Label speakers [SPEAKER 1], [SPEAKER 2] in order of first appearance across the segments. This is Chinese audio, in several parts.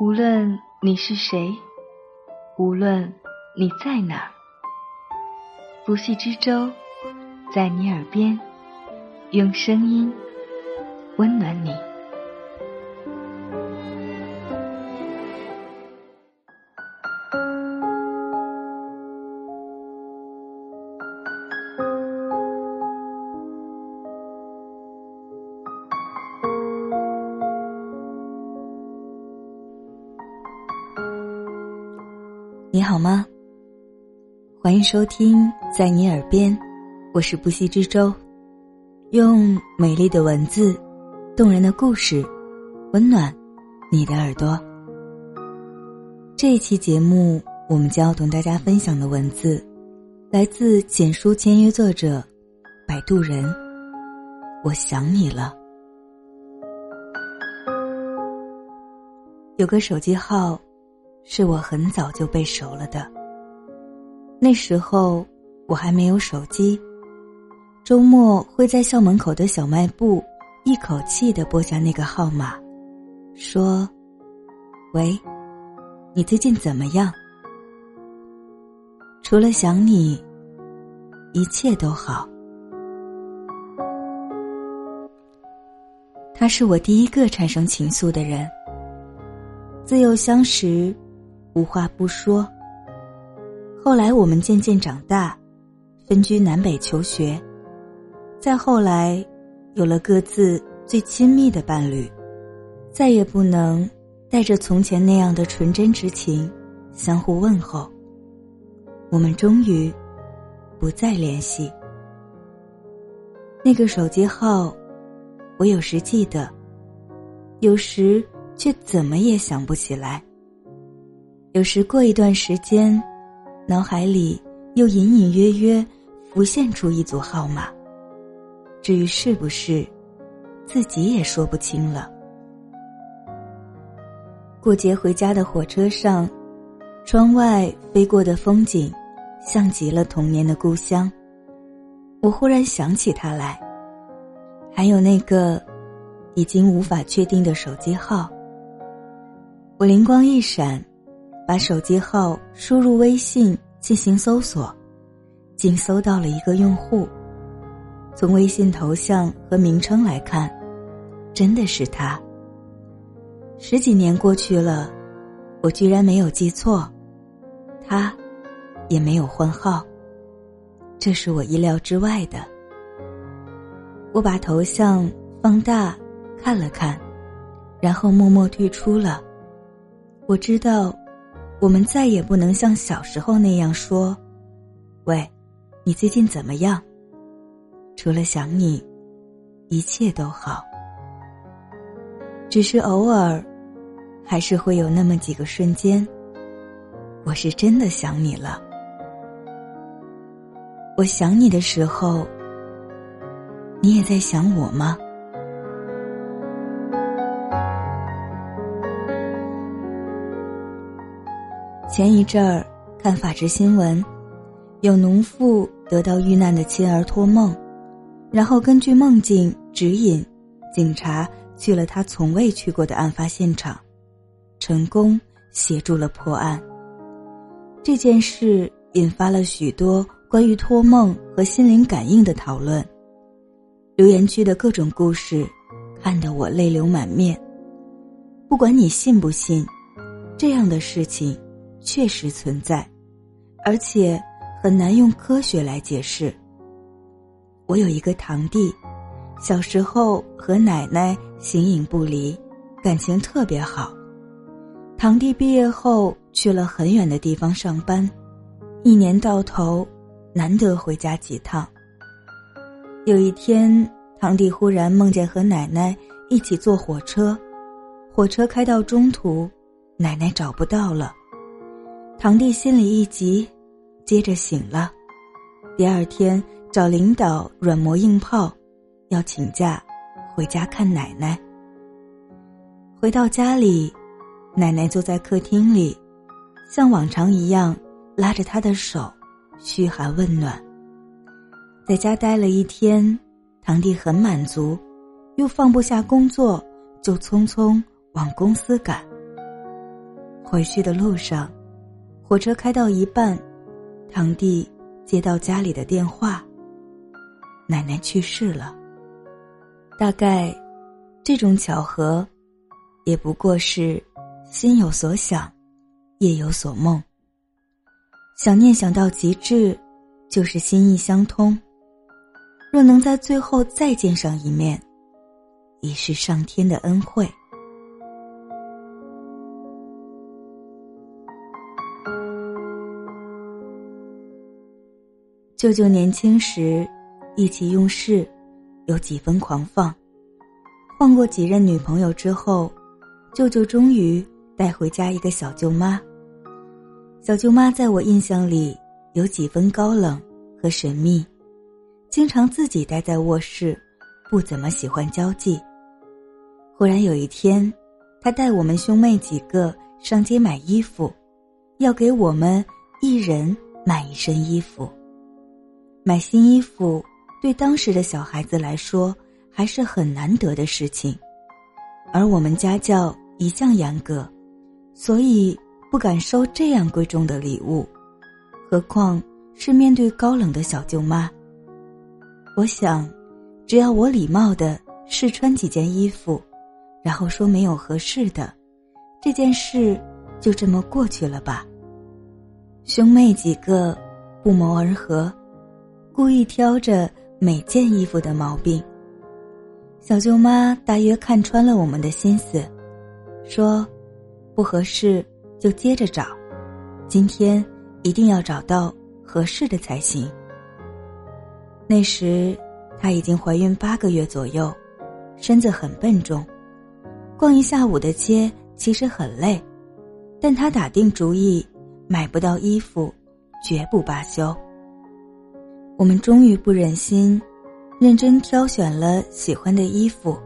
[SPEAKER 1] 无论你是谁，无论你在哪儿，不系之舟在你耳边，用声音温暖你。
[SPEAKER 2] 你好吗？欢迎收听在你耳边，我是不息之舟，用美丽的文字、动人的故事，温暖你的耳朵。这一期节目，我们将要同大家分享的文字，来自简书签约作者摆渡人。我想你了，有个手机号。是我很早就背熟了的。那时候我还没有手机，周末会在校门口的小卖部一口气的拨下那个号码，说：“喂，你最近怎么样？除了想你，一切都好。”他是我第一个产生情愫的人。自幼相识。无话不说。后来我们渐渐长大，分居南北求学，再后来，有了各自最亲密的伴侣，再也不能带着从前那样的纯真之情相互问候。我们终于不再联系。那个手机号，我有时记得，有时却怎么也想不起来。有时过一段时间，脑海里又隐隐约约浮现出一组号码。至于是不是，自己也说不清了。过节回家的火车上，窗外飞过的风景，像极了童年的故乡。我忽然想起他来，还有那个已经无法确定的手机号。我灵光一闪。把手机号输入微信进行搜索，竟搜到了一个用户。从微信头像和名称来看，真的是他。十几年过去了，我居然没有记错，他也没有换号，这是我意料之外的。我把头像放大看了看，然后默默退出了。我知道。我们再也不能像小时候那样说：“喂，你最近怎么样？”除了想你，一切都好。只是偶尔，还是会有那么几个瞬间，我是真的想你了。我想你的时候，你也在想我吗？前一阵儿看法制新闻，有农妇得到遇难的亲儿托梦，然后根据梦境指引，警察去了他从未去过的案发现场，成功协助了破案。这件事引发了许多关于托梦和心灵感应的讨论，留言区的各种故事，看得我泪流满面。不管你信不信，这样的事情。确实存在，而且很难用科学来解释。我有一个堂弟，小时候和奶奶形影不离，感情特别好。堂弟毕业后去了很远的地方上班，一年到头难得回家几趟。有一天，堂弟忽然梦见和奶奶一起坐火车，火车开到中途，奶奶找不到了。堂弟心里一急，接着醒了。第二天找领导软磨硬泡，要请假回家看奶奶。回到家里，奶奶坐在客厅里，像往常一样拉着他的手，嘘寒问暖。在家待了一天，堂弟很满足，又放不下工作，就匆匆往公司赶。回去的路上，火车开到一半，堂弟接到家里的电话，奶奶去世了。大概，这种巧合，也不过是心有所想，夜有所梦。想念想到极致，就是心意相通。若能在最后再见上一面，已是上天的恩惠。舅舅年轻时，意气用事。有几分狂放，换过几任女朋友之后，舅舅终于带回家一个小舅妈。小舅妈在我印象里有几分高冷和神秘，经常自己待在卧室，不怎么喜欢交际。忽然有一天，她带我们兄妹几个上街买衣服，要给我们一人买一身衣服。买新衣服。对当时的小孩子来说，还是很难得的事情，而我们家教一向严格，所以不敢收这样贵重的礼物，何况是面对高冷的小舅妈。我想，只要我礼貌的试穿几件衣服，然后说没有合适的，这件事就这么过去了吧。兄妹几个不谋而合，故意挑着。每件衣服的毛病，小舅妈大约看穿了我们的心思，说：“不合适就接着找，今天一定要找到合适的才行。”那时她已经怀孕八个月左右，身子很笨重，逛一下午的街其实很累，但她打定主意，买不到衣服绝不罢休。我们终于不忍心，认真挑选了喜欢的衣服。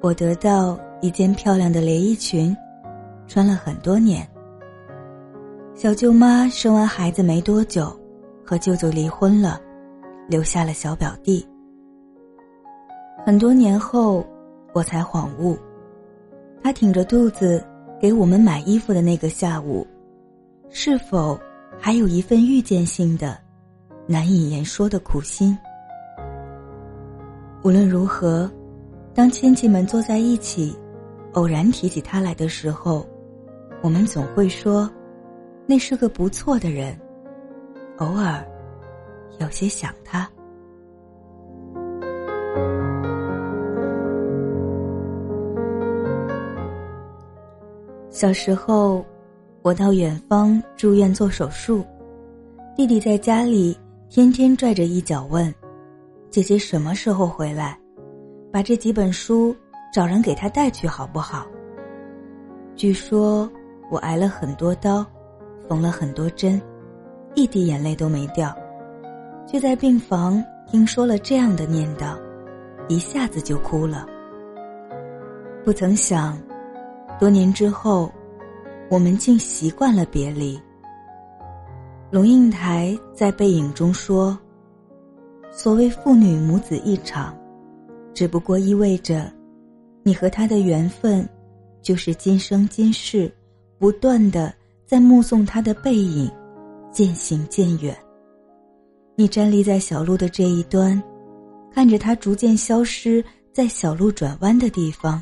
[SPEAKER 2] 我得到一件漂亮的连衣裙，穿了很多年。小舅妈生完孩子没多久，和舅舅离婚了，留下了小表弟。很多年后，我才恍悟，他挺着肚子给我们买衣服的那个下午，是否还有一份预见性的？难以言说的苦心。无论如何，当亲戚们坐在一起，偶然提起他来的时候，我们总会说，那是个不错的人。偶尔，有些想他。小时候，我到远方住院做手术，弟弟在家里。天天拽着衣角问：“姐姐什么时候回来？把这几本书找人给他带去好不好？”据说我挨了很多刀，缝了很多针，一滴眼泪都没掉，却在病房听说了这样的念叨，一下子就哭了。不曾想，多年之后，我们竟习惯了别离。龙应台在《背影》中说：“所谓父女母子一场，只不过意味着，你和他的缘分，就是今生今世，不断的在目送他的背影，渐行渐远。你站立在小路的这一端，看着他逐渐消失在小路转弯的地方，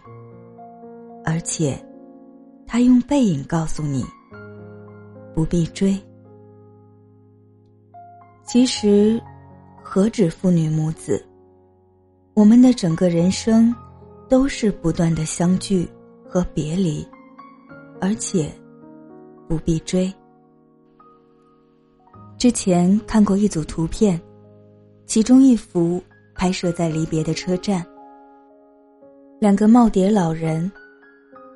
[SPEAKER 2] 而且，他用背影告诉你，不必追。”其实，何止父女母子，我们的整个人生，都是不断的相聚和别离，而且不必追。之前看过一组图片，其中一幅拍摄在离别的车站，两个耄耋老人，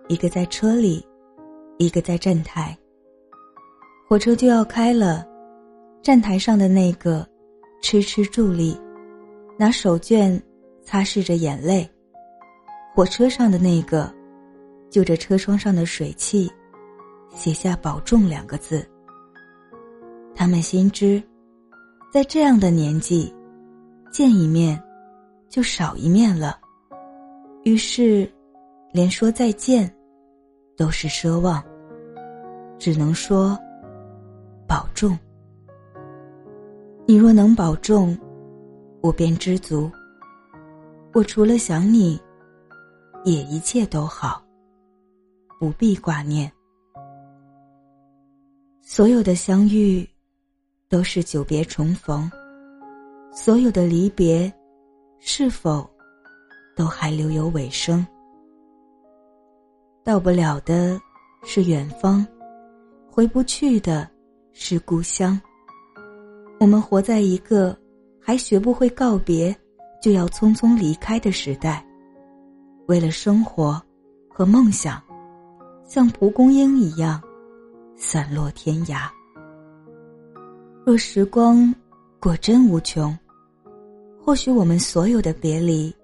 [SPEAKER 2] 一个在车里，一个在站台。火车就要开了。站台上的那个，痴痴伫立，拿手绢擦拭着眼泪；火车上的那个，就着车窗上的水汽，写下“保重”两个字。他们心知，在这样的年纪，见一面，就少一面了，于是，连说再见，都是奢望。只能说保重。你若能保重，我便知足。我除了想你，也一切都好，不必挂念。所有的相遇，都是久别重逢；所有的离别，是否都还留有尾声？到不了的是远方，回不去的是故乡。我们活在一个还学不会告别，就要匆匆离开的时代。为了生活和梦想，像蒲公英一样散落天涯。若时光果真无穷，或许我们所有的别离，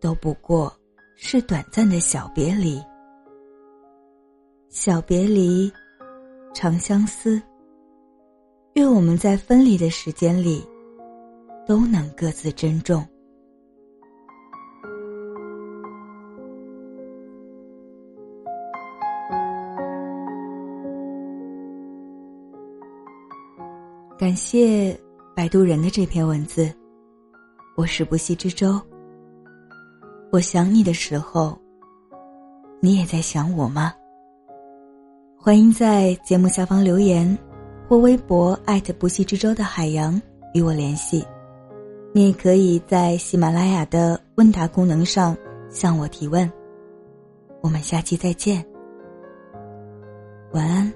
[SPEAKER 2] 都不过是短暂的小别离。小别离，长相思。愿我们在分离的时间里，都能各自珍重。感谢摆渡人的这篇文字，我是不息之舟。我想你的时候，你也在想我吗？欢迎在节目下方留言。或微博艾特不息之舟的海洋与我联系，你也可以在喜马拉雅的问答功能上向我提问。我们下期再见，晚安。